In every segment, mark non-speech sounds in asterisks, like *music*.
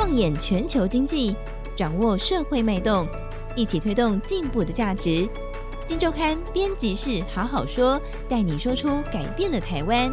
放眼全球经济，掌握社会脉动，一起推动进步的价值。金周刊编辑室好好说，带你说出改变的台湾。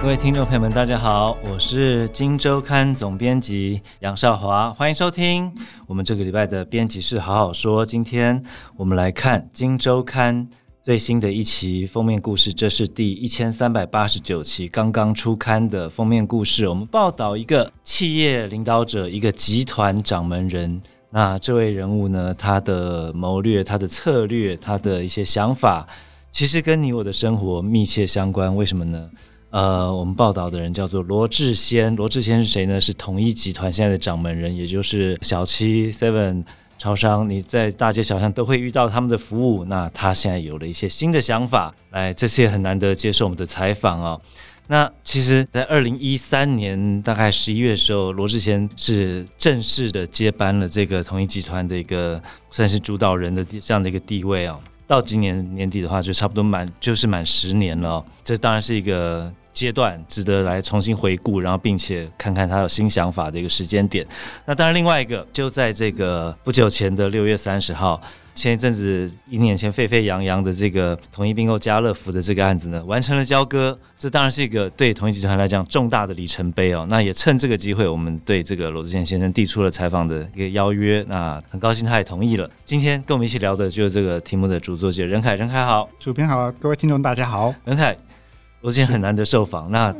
各位听众朋友们，大家好，我是金周刊总编辑杨少华，欢迎收听我们这个礼拜的编辑室好好说。今天我们来看金周刊。最新的一期封面故事，这是第一千三百八十九期刚刚出刊的封面故事。我们报道一个企业领导者，一个集团掌门人。那这位人物呢，他的谋略、他的策略、他的一些想法，其实跟你我的生活密切相关。为什么呢？呃，我们报道的人叫做罗志先。罗志先是谁呢？是统一集团现在的掌门人，也就是小七 Seven。超商，你在大街小巷都会遇到他们的服务。那他现在有了一些新的想法，来，这次也很难得接受我们的采访哦。那其实，在二零一三年大概十一月的时候，罗志贤是正式的接班了这个统一集团的一个算是主导人的这样的一个地位哦。到今年年底的话，就差不多满就是满十年了哦。这当然是一个。阶段值得来重新回顾，然后并且看看他有新想法的一个时间点。那当然，另外一个就在这个不久前的六月三十号，前一阵子一年前沸沸扬扬的这个统一并购家乐福的这个案子呢，完成了交割。这当然是一个对统一集团来讲重大的里程碑哦。那也趁这个机会，我们对这个罗志先先生递出了采访的一个邀约。那很高兴他也同意了。今天跟我们一起聊的就是这个题目的主作者任凯，任凯好，主编好，各位听众大家好，任凯。罗志先很难得受访，那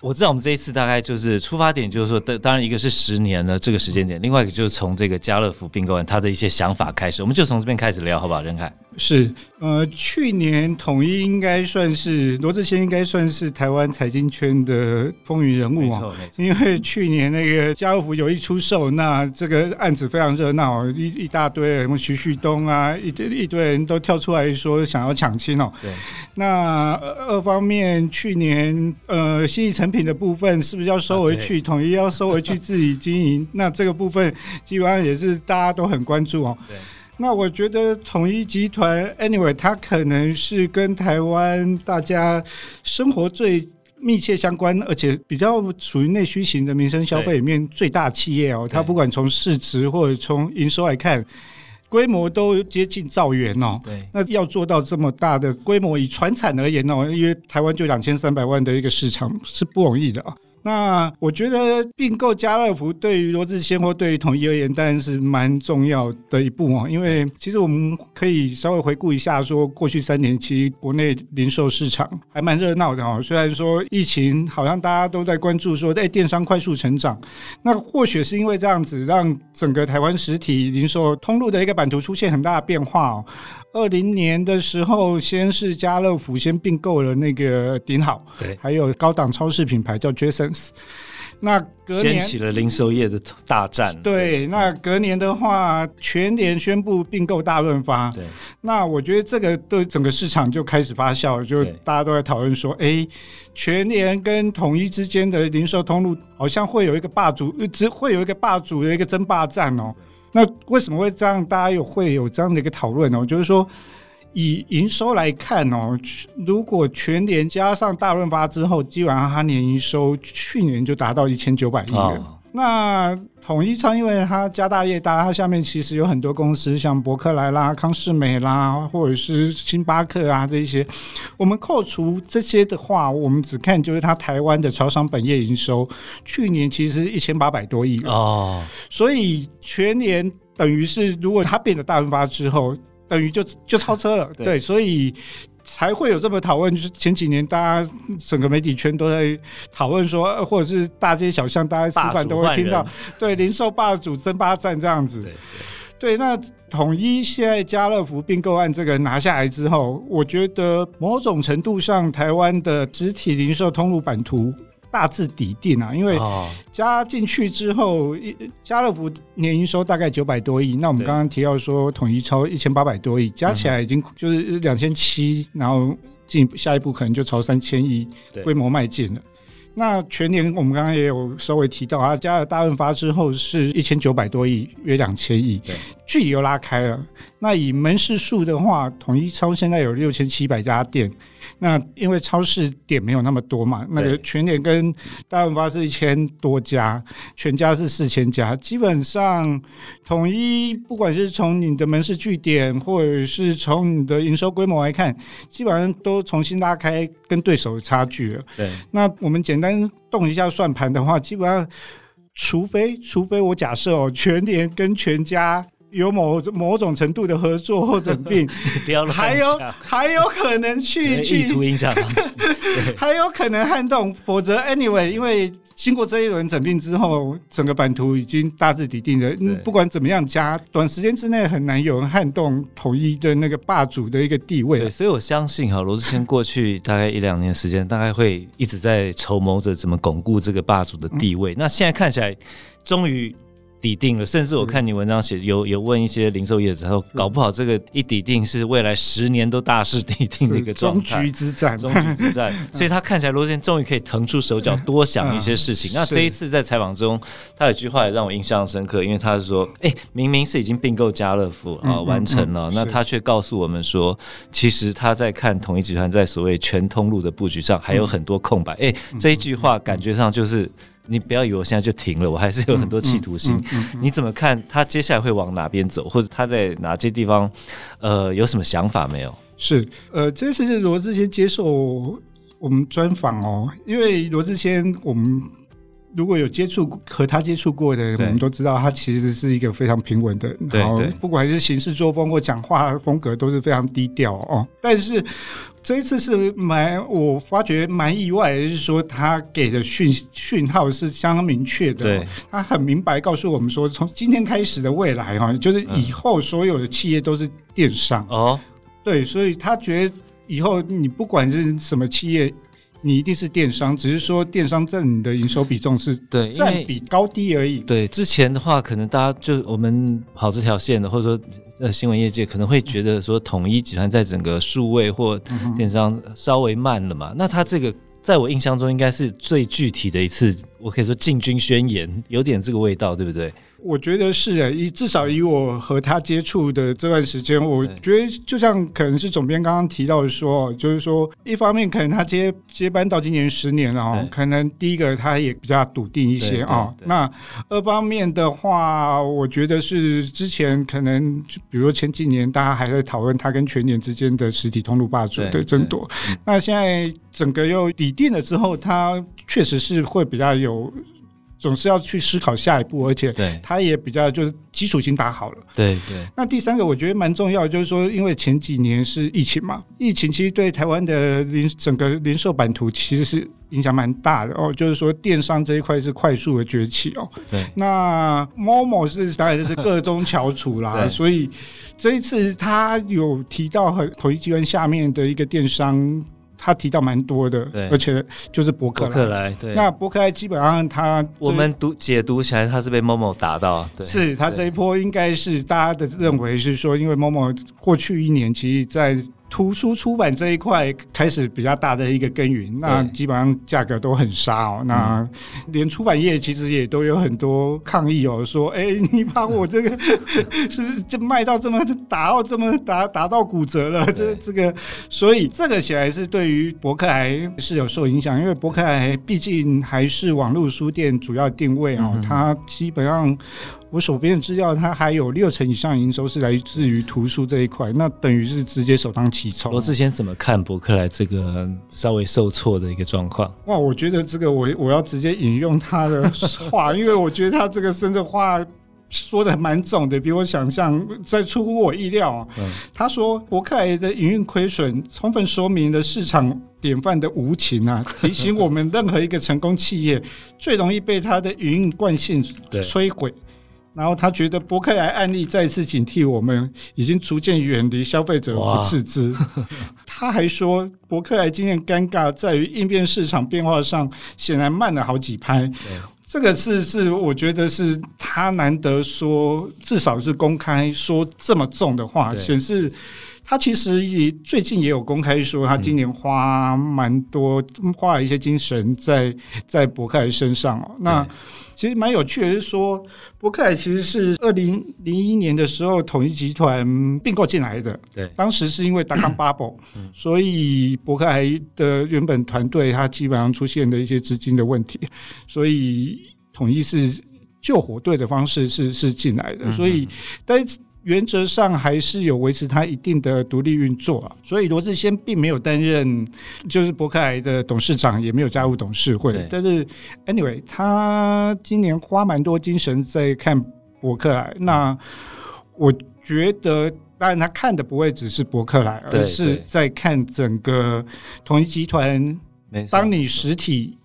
我知道我们这一次大概就是出发点，就是说，当当然一个是十年的这个时间点，另外一个就是从这个家乐福并购案他的一些想法开始，我们就从这边开始聊，好不好？任凯。是，呃，去年统一应该算是罗志先应该算是台湾财经圈的风云人物啊，因为去年那个家乐福有意出售，那这个案子非常热闹，一一大堆什么徐旭东啊，一堆一堆人都跳出来说想要抢亲哦。对。那二方面，去年呃信义诚品的部分是不是要收回去？啊、统一要收回去自己经营？*laughs* 那这个部分基本上也是大家都很关注哦。对。那我觉得统一集团，anyway，它可能是跟台湾大家生活最密切相关，而且比较属于内需型的民生消费里面最大企业哦。它不管从市值或者从营收来看，规模都接近兆元哦。对，那要做到这么大的规模，以船产而言哦，因为台湾就两千三百万的一个市场是不容易的啊。那我觉得并购家乐福对于罗志先或对于统一而言，当然是蛮重要的一步哦。因为其实我们可以稍微回顾一下，说过去三年其实国内零售市场还蛮热闹的哦。虽然说疫情好像大家都在关注说，哎，电商快速成长，那或许是因为这样子，让整个台湾实体零售通路的一个版图出现很大的变化哦。二零年的时候，先是家乐福先并购了那个顶好，对，还有高档超市品牌叫 Jasons。那隔年掀起了零售业的大战。对，对那隔年的话，全联宣布并购大润发。对，那我觉得这个对整个市场就开始发酵，就大家都在讨论说，哎，全联跟统一之间的零售通路好像会有一个霸主，只会有一个霸主的一个争霸战哦。那为什么会这样？大家有会有这样的一个讨论呢？就是说，以营收来看哦，如果全年加上大润发之后，基本上它年营收去年就达到一千九百亿元。那统一超，因为它家大业大，它下面其实有很多公司，像伯克莱啦、康士美啦，或者是星巴克啊这些。我们扣除这些的话，我们只看就是它台湾的超商本业营收，去年其实一千八百多亿哦。所以全年等于是，如果它变得大润发之后，等于就就超车了。对，对，所以。才会有这么讨论，就是前几年大家整个媒体圈都在讨论说，或者是大街小巷大家吃饭都会听到，对零售霸主争霸战这样子。对，那统一现在家乐福并购案这个拿下来之后，我觉得某种程度上，台湾的实体零售通路版图。大致底定啊，因为加进去之后，家乐福年营收大概九百多亿，那我们刚刚提到说统一超一千八百多亿，加起来已经就是两千七，然后进下一步可能就朝三千亿规模迈进了。那全年我们刚刚也有稍微提到啊，加了大润发之后是一千九百多亿，约两千亿，距离又拉开了。那以门市数的话，统一超现在有六千七百家店。那因为超市点没有那么多嘛，那个全联跟大润发是一千多家，全家是四千家。基本上统一不管是从你的门市据点，或者是从你的营收规模来看，基本上都重新拉开跟对手的差距了。对，那我们简单动一下算盘的话，基本上除非除非我假设哦，全联跟全家。有某某种程度的合作或者并，*laughs* 不要还有还有可能去 *laughs* 去意图影响，*laughs* 还有可能撼动，否则 anyway，因为经过这一轮整并之后，整个版图已经大致底定了。不管怎么样加，短时间之内很难有人撼动统一的那个霸主的一个地位。所以我相信哈，罗志谦过去大概一两年时间，大概会一直在筹谋着怎么巩固这个霸主的地位。嗯、那现在看起来，终于。底定了，甚至我看你文章写有有问一些零售业之后，搞不好这个一底定是未来十年都大势底定的一个状态。终局之战，终局之战。*laughs* 所以他看起来罗智谦终于可以腾出手脚，多想一些事情。那这一次在采访中，他有句话也让我印象深刻，因为他是说：“哎，明明是已经并购家乐福啊，完成了，那他却告诉我们说，其实他在看统一集团在所谓全通路的布局上还有很多空白。”哎，这一句话感觉上就是。你不要以为我现在就停了，我还是有很多企图心。你怎么看他接下来会往哪边走，或者他在哪些地方，呃，有什么想法没有？是，呃，这次是罗志谦接受我们专访哦，因为罗志谦我们。如果有接触和他接触过的人，我们都知道他其实是一个非常平稳的，然后不管是行事作风或讲话风格都是非常低调哦。但是这一次是蛮，我发觉蛮意外的，就是说他给的讯讯号是相当明确的，对，他很明白告诉我们说，从今天开始的未来哈，就是以后所有的企业都是电商。哦，对，所以他觉得以后你不管是什么企业。你一定是电商，只是说电商占你的营收比重是对占比高低而已。对，之前的话，可能大家就我们跑这条线的，或者说呃新闻业界可能会觉得说，统一集团在整个数位或电商稍微慢了嘛。嗯、那他这个在我印象中应该是最具体的一次，我可以说进军宣言，有点这个味道，对不对？我觉得是诶，以至少以我和他接触的这段时间，我觉得就像可能是总编刚刚提到的说，就是说一方面可能他接接班到今年十年了哦，可能第一个他也比较笃定一些啊。那二方面的话，我觉得是之前可能比如说前几年大家还在讨论他跟全年之间的实体通路霸主的争夺，那现在整个又理定了之后，他确实是会比较有。总是要去思考下一步，而且他也比较就是基础已经打好了。对对。那第三个我觉得蛮重要的，就是说，因为前几年是疫情嘛，疫情其实对台湾的零整个零售版图其实是影响蛮大的哦。就是说，电商这一块是快速的崛起哦。对。那 Momo 是当然就是各中翘楚啦，*laughs* 所以这一次他有提到很统一集团下面的一个电商。他提到蛮多的，对，而且就是博客来，博客来，对，那伯克莱基本上他我们读解读起来，他是被 Momo 打到，对，是他这一波应该是大家的认为是说，因为 Momo 过去一年其实在。图书出版这一块开始比较大的一个耕耘，那基本上价格都很杀哦。那连出版业其实也都有很多抗议哦，说：“哎，你把我这个 *laughs* 是就卖到这么打到这么打打到骨折了。”这这个，所以这个显然是对于博客还是有受影响，因为博客还毕竟还是网络书店主要定位哦，它基本上。我手边的资料，它还有六成以上营收是来自于图书这一块，那等于是直接首当其冲。罗智谦怎么看博客来这个稍微受挫的一个状况？哇，我觉得这个我我要直接引用他的话，因为我觉得他这个甚至话说的蛮重的，比我想象在出乎我意料啊。嗯、他说博客来的营运亏损，充分说明了市场典范的无情啊，提醒我们任何一个成功企业最容易被他的营运惯性摧毁。然后他觉得伯克莱案例再次警惕我们，已经逐渐远离消费者不自知。*laughs* 他还说，伯克莱经验尴尬在于应变市场变化上，显然慢了好几拍。这个是是我觉得是他难得说，至少是公开说这么重的话，显示。他其实也最近也有公开说，他今年花蛮多，花了一些精神在在伯克莱身上哦。那其实蛮有趣的是说，伯克莱其实是二零零一年的时候统一集团并购进来的。对，当时是因为达康 bubble，所以伯克莱的原本团队他基本上出现了一些资金的问题，所以统一是救火队的方式是是进来的。所以，但原则上还是有维持它一定的独立运作啊，所以罗志先并没有担任就是伯克莱的董事长，也没有加入董事会。但是，anyway，他今年花蛮多精神在看伯克莱。那我觉得，当然他看的不会只是伯克莱，而是在看整个统一集团。当你实体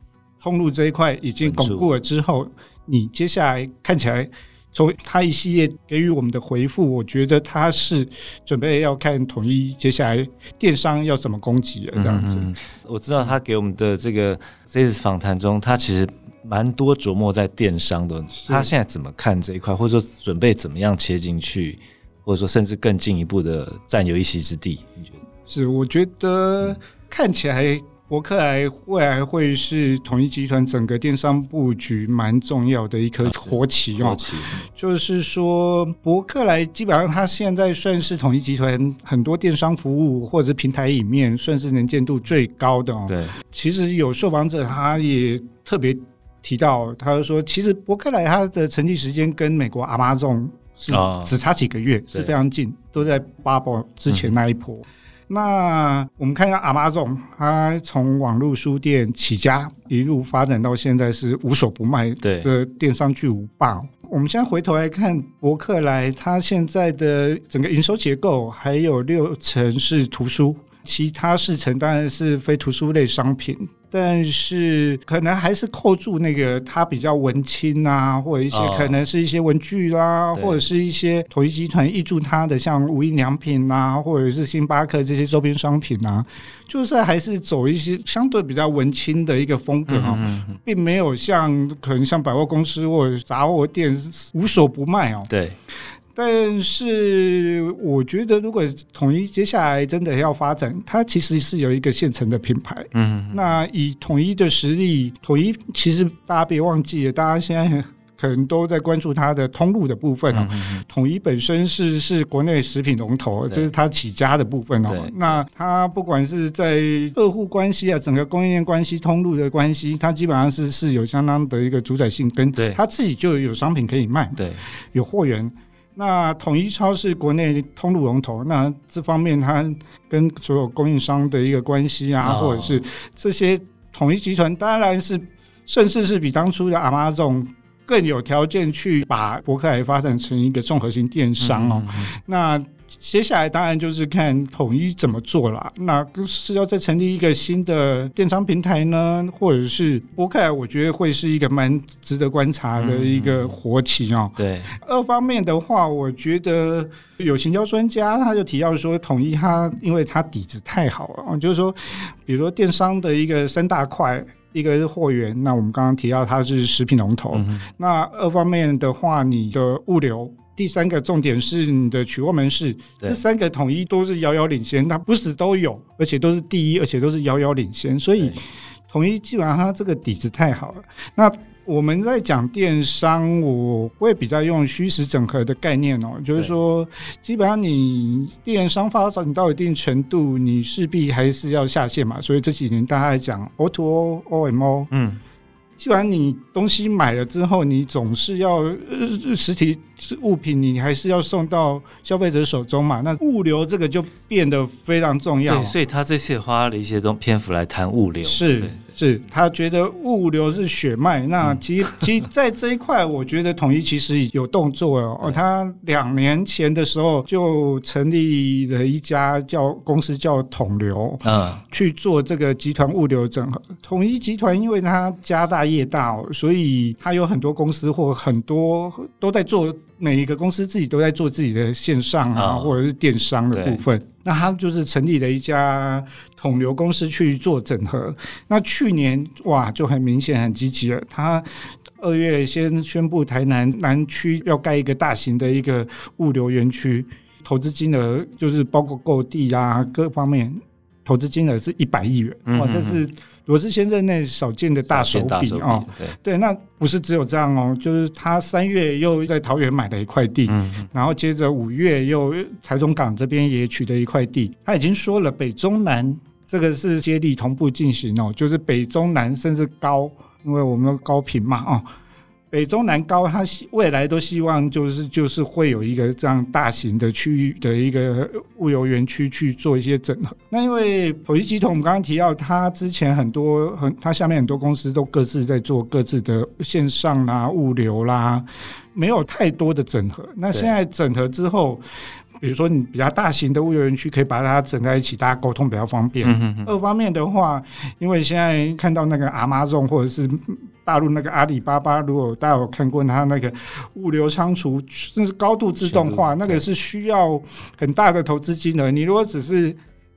通路这一块已经巩固了之后，你接下来看起来。从他一系列给予我们的回复，我觉得他是准备要看统一接下来电商要怎么攻击了这样子。嗯。我知道他给我们的这个这次访谈中，他其实蛮多琢磨在电商的。他现在怎么看这一块，或者说准备怎么样切进去，或者说甚至更进一步的占有一席之地？你觉得？是，我觉得看起来。伯克莱未来会是统一集团整个电商布局蛮重要的一颗活棋哦。就是说，伯克莱基本上它现在算是统一集团很多电商服务或者平台里面算是能见度最高的哦。对，其实有受访者他也特别提到，他就说，其实伯克莱它的成立时间跟美国 Amazon 是只差几个月，是非常近，都在 Bubble 之前那一波。那我们看一下 Amazon，它从网络书店起家，一路发展到现在是无所不卖的电商巨无霸。我们现在回头来看伯克莱，它现在的整个营收结构还有六成是图书，其他四成当然是非图书类商品。但是可能还是扣住那个它比较文青啊，或者一些可能是一些文具啦，哦、或者是一些统一集团挹注它的像无印良品啊，或者是星巴克这些周边商品啊，就是还是走一些相对比较文青的一个风格啊，嗯嗯，并没有像可能像百货公司或者杂货店无所不卖哦。对。但是我觉得，如果统一接下来真的要发展，它其实是有一个现成的品牌。嗯，那以统一的实力，统一其实大家别忘记了，大家现在可能都在关注它的通路的部分哦。统一本身是是国内食品龙头，这是它起家的部分哦。那它不管是在客户关系啊，整个供应链关系、通路的关系，它基本上是是有相当的一个主宰性，跟它自己就有商品可以卖，对，有货源。那统一超市国内通路龙头，那这方面它跟所有供应商的一个关系啊，或者是这些统一集团，当然是甚至是比当初的 Amazon 更有条件去把博客来发展成一个综合型电商哦。那接下来当然就是看统一怎么做了。那是要再成立一个新的电商平台呢，或者是伯克莱？我觉得会是一个蛮值得观察的一个活期哦。对，二方面的话，我觉得有行销专家他就提到说，统一它因为它底子太好了，就是说，比如说电商的一个三大块，一个是货源，那我们刚刚提到它是食品龙头。那二方面的话，你的物流。第三个重点是你的取货门市，这三个统一都是遥遥领先，它不是都有，而且都是第一，而且都是遥遥领先，所以统一基本上它这个底子太好了。那我们在讲电商，我会比较用虚实整合的概念哦，就是说，基本上你电商发展到一定程度，你势必还是要下线嘛，所以这几年大家在讲 O to O、OMO，嗯。基本上你东西买了之后，你总是要实体物品，你还是要送到消费者手中嘛。那物流这个就变得非常重要。对，所以他这次花了一些东篇幅来谈物流。是。是他觉得物流是血脉，那 *laughs* 其实其实在这一块，我觉得统一其实有动作哦。他两年前的时候就成立了一家叫公司叫统流，嗯，去做这个集团物流整合。统一集团因为它家大业大哦，所以它有很多公司或很多都在做，每一个公司自己都在做自己的线上啊，或者是电商的部分。那他就是成立了一家统流公司去做整合。那去年哇，就很明显很积极了。他二月先宣布台南南区要盖一个大型的一个物流园区，投资金额就是包括购地啊各方面投资金额是一百亿元，哇、这是罗斯先生那少见的大手笔啊！对对，那不是只有这样哦，就是他三月又在桃园买了一块地，嗯，然后接着五月又台中港这边也取得一块地，他已经说了北中南这个是接力同步进行哦，就是北中南甚至高，因为我们高频嘛啊。北中南高，它未来都希望就是就是会有一个这样大型的区域的一个物流园区去做一些整合。那因为统一集团，我们刚刚提到，它之前很多很，它下面很多公司都各自在做各自的线上啦、物流啦，没有太多的整合。那现在整合之后，比如说你比较大型的物流园区，可以把它整在一起，大家沟通比较方便。二方面的话，因为现在看到那个 Amazon 或者是。大陆那个阿里巴巴，如果大家有看过它那个物流仓储，那是高度自动化，那个是需要很大的投资金额。你如果只是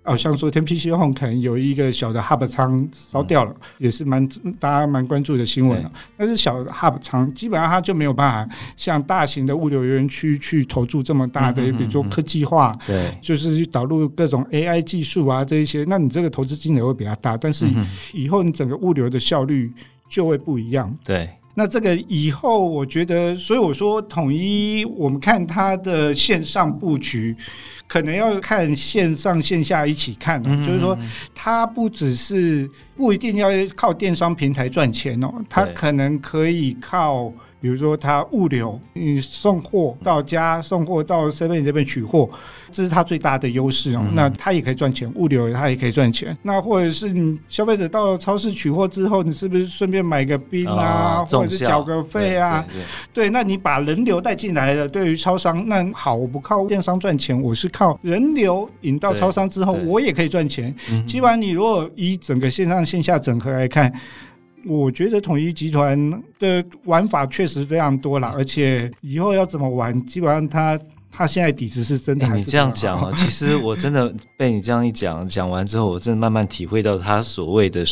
哦，像昨天 PC Home 可能有一个小的 Hub 仓烧掉了，嗯、也是蛮大家蛮关注的新闻。啊但是小的 Hub 仓基本上它就没有办法像大型的物流园区去投注这么大的，嗯、比如说科技化，对，就是导入各种 AI 技术啊这一些，那你这个投资金额会比较大，但是以后你整个物流的效率。就会不一样。对，那这个以后，我觉得，所以我说统一，我们看它的线上布局，可能要看线上线下一起看。嗯，就是说，它不只是不一定要靠电商平台赚钱哦，它可能可以靠。比如说，他物流，你送货到家，送货到 seven 这边取货，这是他最大的优势哦。嗯、那他也可以赚钱，物流他也可以赚钱。那或者是你消费者到超市取货之后，你是不是顺便买个冰啊，哦、或者是缴个费啊？对，对，对，对，那你把人流带进来了，对于超商，那好，我不靠电商赚钱，我是靠人流引到超商之后，我也可以赚钱。基本上，你如果以整个线上线下整合来看。我觉得统一集团的玩法确实非常多啦，而且以后要怎么玩，基本上他他现在底子是真的是。你这样讲啊，*laughs* 其实我真的被你这样一讲，讲完之后，我真的慢慢体会到他所谓的。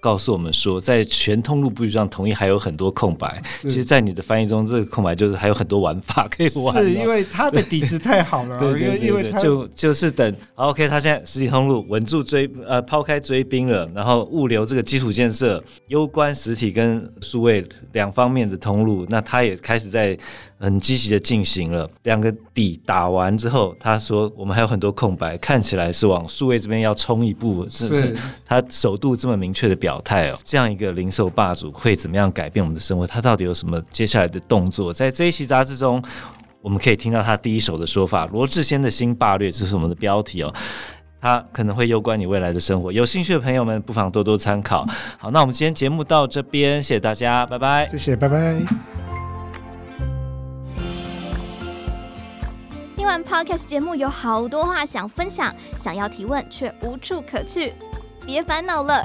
告诉我们说，在全通路布局上，同意还有很多空白。其实，在你的翻译中，这个空白就是还有很多玩法可以玩。是因为他的底子太好了，*laughs* 对对对，对，因为就就是等。OK，他现在实体通路稳住追呃抛开追兵了，然后物流这个基础建设攸关实体跟数位两方面的通路，那他也开始在。很积极的进行了，两个底打完之后，他说我们还有很多空白，看起来是往数位这边要冲一步，是，是他首度这么明确的表态哦。这样一个零售霸主会怎么样改变我们的生活？他到底有什么接下来的动作？在这一期杂志中，我们可以听到他第一手的说法：罗志先的新霸略，这是我们的标题哦。他可能会攸关你未来的生活，有兴趣的朋友们不妨多多参考。好，那我们今天节目到这边，谢谢大家，拜拜。谢谢，拜拜。听完 Podcast 节目有好多话想分享，想要提问却无处可去，别烦恼了。